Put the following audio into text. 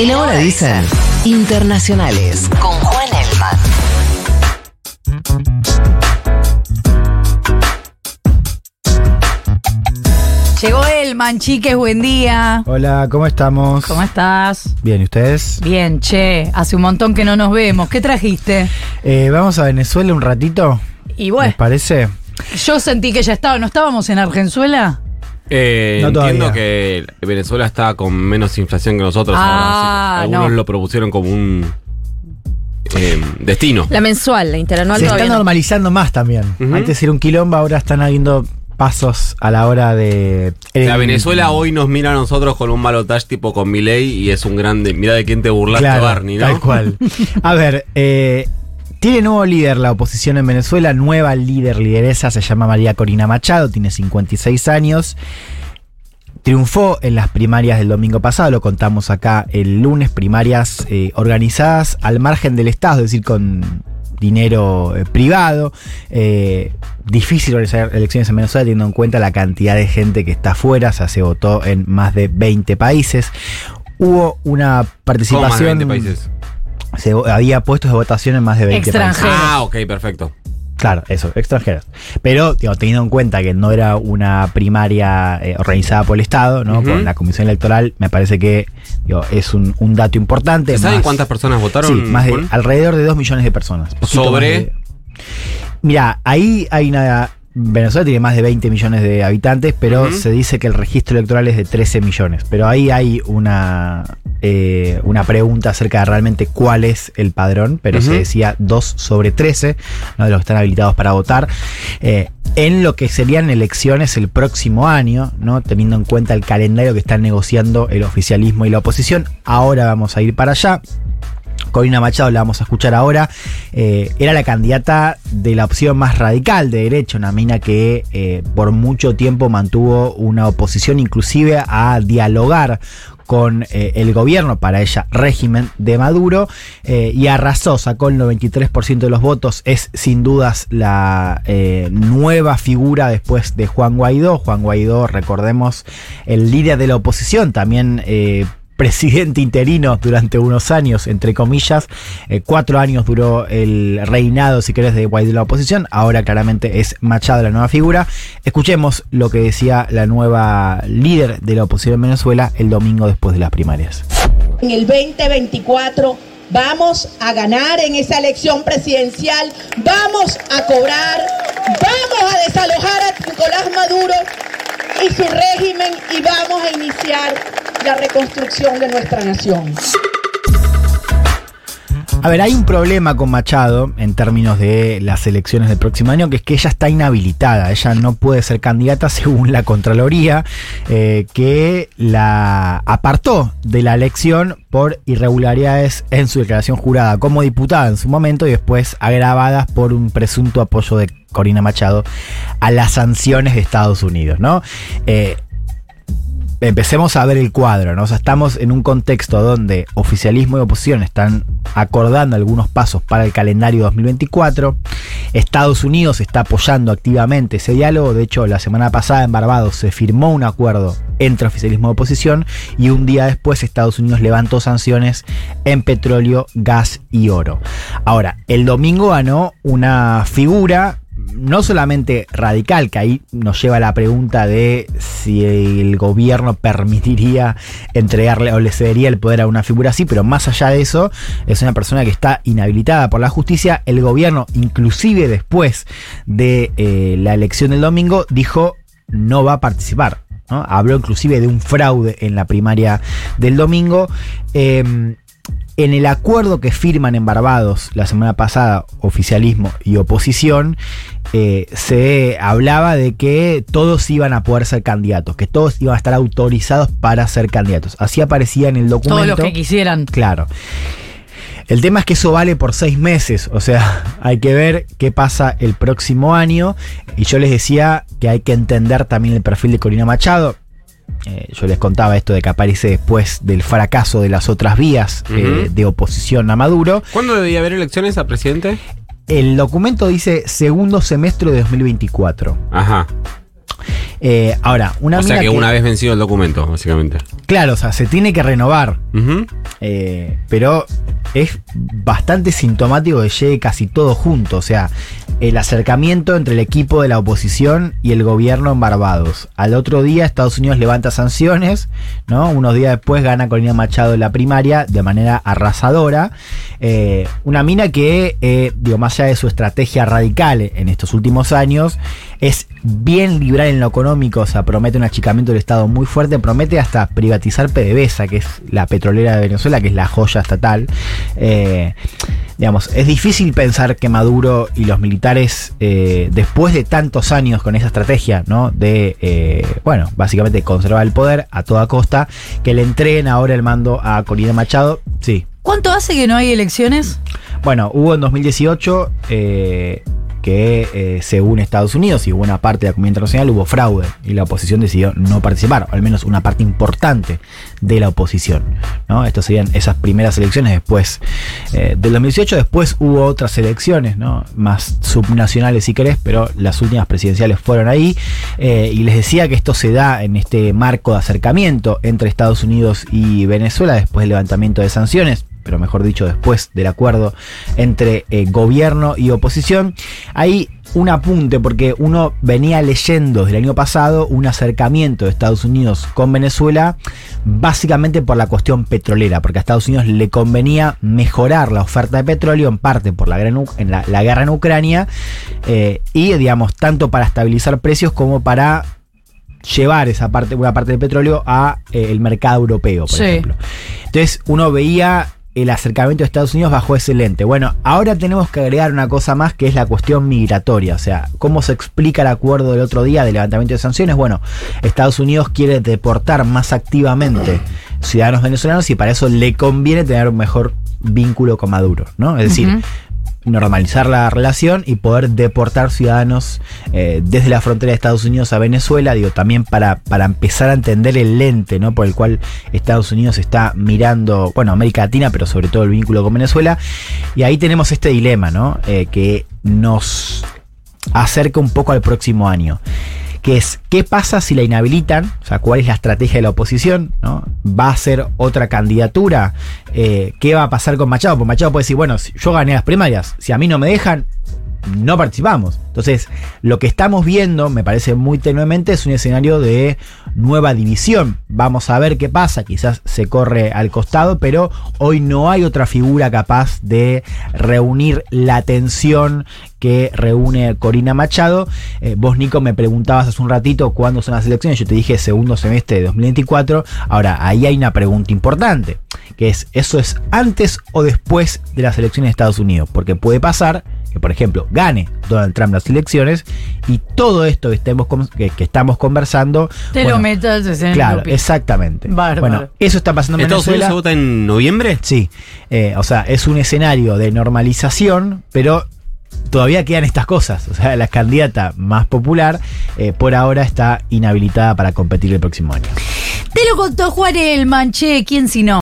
En Ahora dicen Internacionales con Juan Elman. Llegó Elman, chiques, buen día. Hola, ¿cómo estamos? ¿Cómo estás? Bien, ¿y ustedes? Bien, che, hace un montón que no nos vemos. ¿Qué trajiste? Eh, Vamos a Venezuela un ratito. Y bueno, ¿Les parece? yo sentí que ya estaba, ¿no estábamos en Argenzuela? Eh, No entiendo todavía. que Venezuela está con menos inflación que nosotros Ah, ahora. Algunos no. lo propusieron como un eh, destino. La mensual, la interanual Se está no. normalizando más también. Antes era un quilombo, ahora están habiendo pasos a la hora de. La el- Venezuela hoy nos mira a nosotros con un balotaje tipo con Milei y es un grande. Mira de quién te burlaste, Claro, Barney, ¿no? Tal cual. A ver, eh, tiene nuevo líder la oposición en Venezuela, nueva líder, lideresa, se llama María Corina Machado, tiene 56 años. Triunfó en las primarias del domingo pasado, lo contamos acá el lunes, primarias eh, organizadas al margen del Estado, es decir, con dinero eh, privado. Eh, difícil organizar elecciones en Venezuela teniendo en cuenta la cantidad de gente que está afuera, o sea, se votó en más de 20 países. Hubo una ¿Cómo participación... más de 20 países? Se, había puestos de votación en más de 20 Extranjeros. países. Ah, ok, perfecto. Claro, eso, extranjeros. Pero, digo, teniendo en cuenta que no era una primaria eh, organizada por el Estado, ¿no? Por la Comisión Electoral, me parece que digo, es un, un dato importante. ¿Se saben más- cuántas personas votaron? Sí, más de, alrededor de 2 millones de personas. Sobre- Mira, ahí hay una. Venezuela tiene más de 20 millones de habitantes, pero se dice que el registro electoral es de 13 millones. Pero ahí hay una, eh, una pregunta acerca de realmente cuál es el padrón, pero se decía 2 sobre 13, ¿no? de los que están habilitados para votar. Eh, en lo que serían elecciones el próximo año, ¿no? teniendo en cuenta el calendario que están negociando el oficialismo y la oposición. Ahora vamos a ir para allá. Corina Machado, la vamos a escuchar ahora, eh, era la candidata de la opción más radical de derecha, una mina que eh, por mucho tiempo mantuvo una oposición inclusive a dialogar con eh, el gobierno, para ella régimen de Maduro, eh, y arrasó, sacó el 93% de los votos, es sin dudas la eh, nueva figura después de Juan Guaidó. Juan Guaidó, recordemos, el líder de la oposición, también... presidente interino durante unos años, entre comillas. Eh, cuatro años duró el reinado, si querés, de Guaidó en la oposición. Ahora claramente es Machado la nueva figura. Escuchemos lo que decía la nueva líder de la oposición en Venezuela el domingo después de las primarias. En el 2024 vamos a ganar en esa elección presidencial, vamos a cobrar, vamos a desalojar a Nicolás Maduro y su régimen y vamos a iniciar la reconstrucción de nuestra nación. A ver, hay un problema con Machado en términos de las elecciones del próximo año, que es que ella está inhabilitada, ella no puede ser candidata según la Contraloría, eh, que la apartó de la elección por irregularidades en su declaración jurada como diputada en su momento y después agravadas por un presunto apoyo de Corina Machado a las sanciones de Estados Unidos, ¿no? Eh, empecemos a ver el cuadro, ¿no? Estamos en un contexto donde oficialismo y oposición están acordando algunos pasos para el calendario 2024. Estados Unidos está apoyando activamente ese diálogo. De hecho, la semana pasada en Barbados se firmó un acuerdo entre oficialismo y oposición y un día después Estados Unidos levantó sanciones en petróleo, gas y oro. Ahora, el domingo ganó una figura no solamente radical, que ahí nos lleva a la pregunta de si el gobierno permitiría entregarle o le cedería el poder a una figura así, pero más allá de eso, es una persona que está inhabilitada por la justicia. El gobierno, inclusive después de eh, la elección del domingo, dijo no va a participar. Habló inclusive de un fraude en la primaria del domingo. Eh, en el acuerdo que firman en Barbados la semana pasada, oficialismo y oposición, eh, se hablaba de que todos iban a poder ser candidatos, que todos iban a estar autorizados para ser candidatos. Así aparecía en el documento. Todos los que quisieran. Claro. El tema es que eso vale por seis meses, o sea, hay que ver qué pasa el próximo año. Y yo les decía que hay que entender también el perfil de Corina Machado. Eh, yo les contaba esto de que aparece después del fracaso de las otras vías eh, de oposición a Maduro. ¿Cuándo debía haber elecciones a presidente? El documento dice segundo semestre de 2024. Ajá. Eh, ahora, una o sea que, una vez vencido el documento, básicamente. Claro, o sea, se tiene que renovar. Eh, pero es bastante sintomático que llegue casi todo junto. O sea, el acercamiento entre el equipo de la oposición y el gobierno en Barbados. Al otro día Estados Unidos levanta sanciones, ¿no? Unos días después gana Corina Machado en la primaria de manera arrasadora. Eh, una mina que, eh, digo, más allá de su estrategia radical en estos últimos años, es bien liberal en lo económico, o sea, promete un achicamiento del Estado muy fuerte, promete hasta privatizar PDVSA, que es la petrolera de Venezuela, que es la joya estatal. Eh, digamos, es difícil pensar que Maduro y los militares, eh, después de tantos años con esa estrategia, ¿no? De, eh, bueno, básicamente conservar el poder a toda costa, que le entreguen ahora el mando a Corina Machado. Sí. ¿Cuánto hace que no hay elecciones? Bueno, hubo en 2018 eh, que eh, según Estados Unidos y buena parte de la comunidad internacional hubo fraude y la oposición decidió no participar, al menos una parte importante de la oposición. ¿no? Estas serían esas primeras elecciones después eh, del 2018. Después hubo otras elecciones, ¿no? más subnacionales si querés, pero las últimas presidenciales fueron ahí. Eh, y les decía que esto se da en este marco de acercamiento entre Estados Unidos y Venezuela después del levantamiento de sanciones pero mejor dicho después del acuerdo entre eh, gobierno y oposición. Hay un apunte porque uno venía leyendo desde el año pasado un acercamiento de Estados Unidos con Venezuela básicamente por la cuestión petrolera, porque a Estados Unidos le convenía mejorar la oferta de petróleo en parte por la, guerra en, la, la guerra en Ucrania eh, y digamos tanto para estabilizar precios como para llevar esa parte, una parte del petróleo a eh, el mercado europeo, por Sí. ejemplo. Entonces uno veía el acercamiento de Estados Unidos bajo ese lente. Bueno, ahora tenemos que agregar una cosa más que es la cuestión migratoria. O sea, ¿cómo se explica el acuerdo del otro día de levantamiento de sanciones? Bueno, Estados Unidos quiere deportar más activamente ciudadanos venezolanos y para eso le conviene tener un mejor vínculo con Maduro, ¿no? Es decir. Normalizar la relación y poder deportar ciudadanos eh, desde la frontera de Estados Unidos a Venezuela, digo, también para, para empezar a entender el lente ¿no? por el cual Estados Unidos está mirando, bueno, América Latina, pero sobre todo el vínculo con Venezuela. Y ahí tenemos este dilema, ¿no? Eh, que nos acerca un poco al próximo año. Que es, ¿qué pasa si la inhabilitan? O sea, ¿cuál es la estrategia de la oposición? ¿no? ¿Va a ser otra candidatura? Eh, ¿Qué va a pasar con Machado? Porque Machado puede decir, bueno, yo gané las primarias, si a mí no me dejan, no participamos. Entonces, lo que estamos viendo, me parece muy tenuemente, es un escenario de nueva división. Vamos a ver qué pasa, quizás se corre al costado, pero hoy no hay otra figura capaz de reunir la tensión que reúne Corina Machado. Eh, vos, Nico, me preguntabas hace un ratito cuándo son las elecciones. Yo te dije segundo semestre de 2024. Ahora, ahí hay una pregunta importante, que es, ¿eso es antes o después de las elecciones de Estados Unidos? Porque puede pasar que, por ejemplo, gane Donald Trump las elecciones y todo esto que, estemos, con- que, que estamos conversando... Te bueno, lo metas en Claro, exactamente. Bárbaro. Bueno, eso está pasando en ¿Estados Unidos se vota en noviembre? Sí, eh, o sea, es un escenario de normalización, pero todavía quedan estas cosas. O sea, la candidata más popular eh, por ahora está inhabilitada para competir el próximo año. Te lo contó Juan el Manché, ¿quién si no?